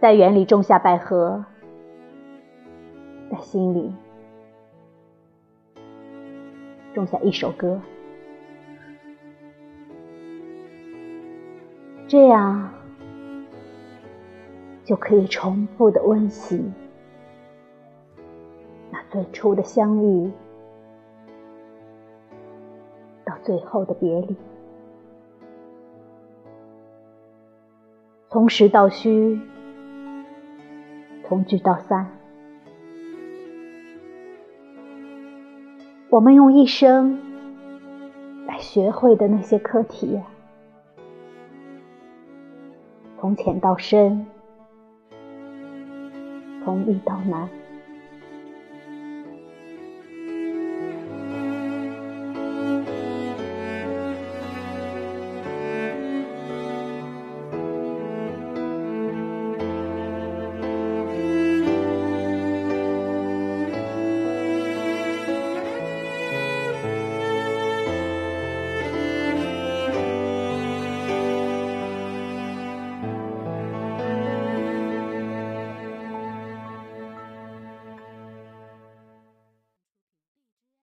在园里种下百合，在心里种下一首歌，这样就可以重复的温习那最初的相遇，到最后的别离，从实到虚。从聚到散，我们用一生来学会的那些课题，从浅到深，从易到难。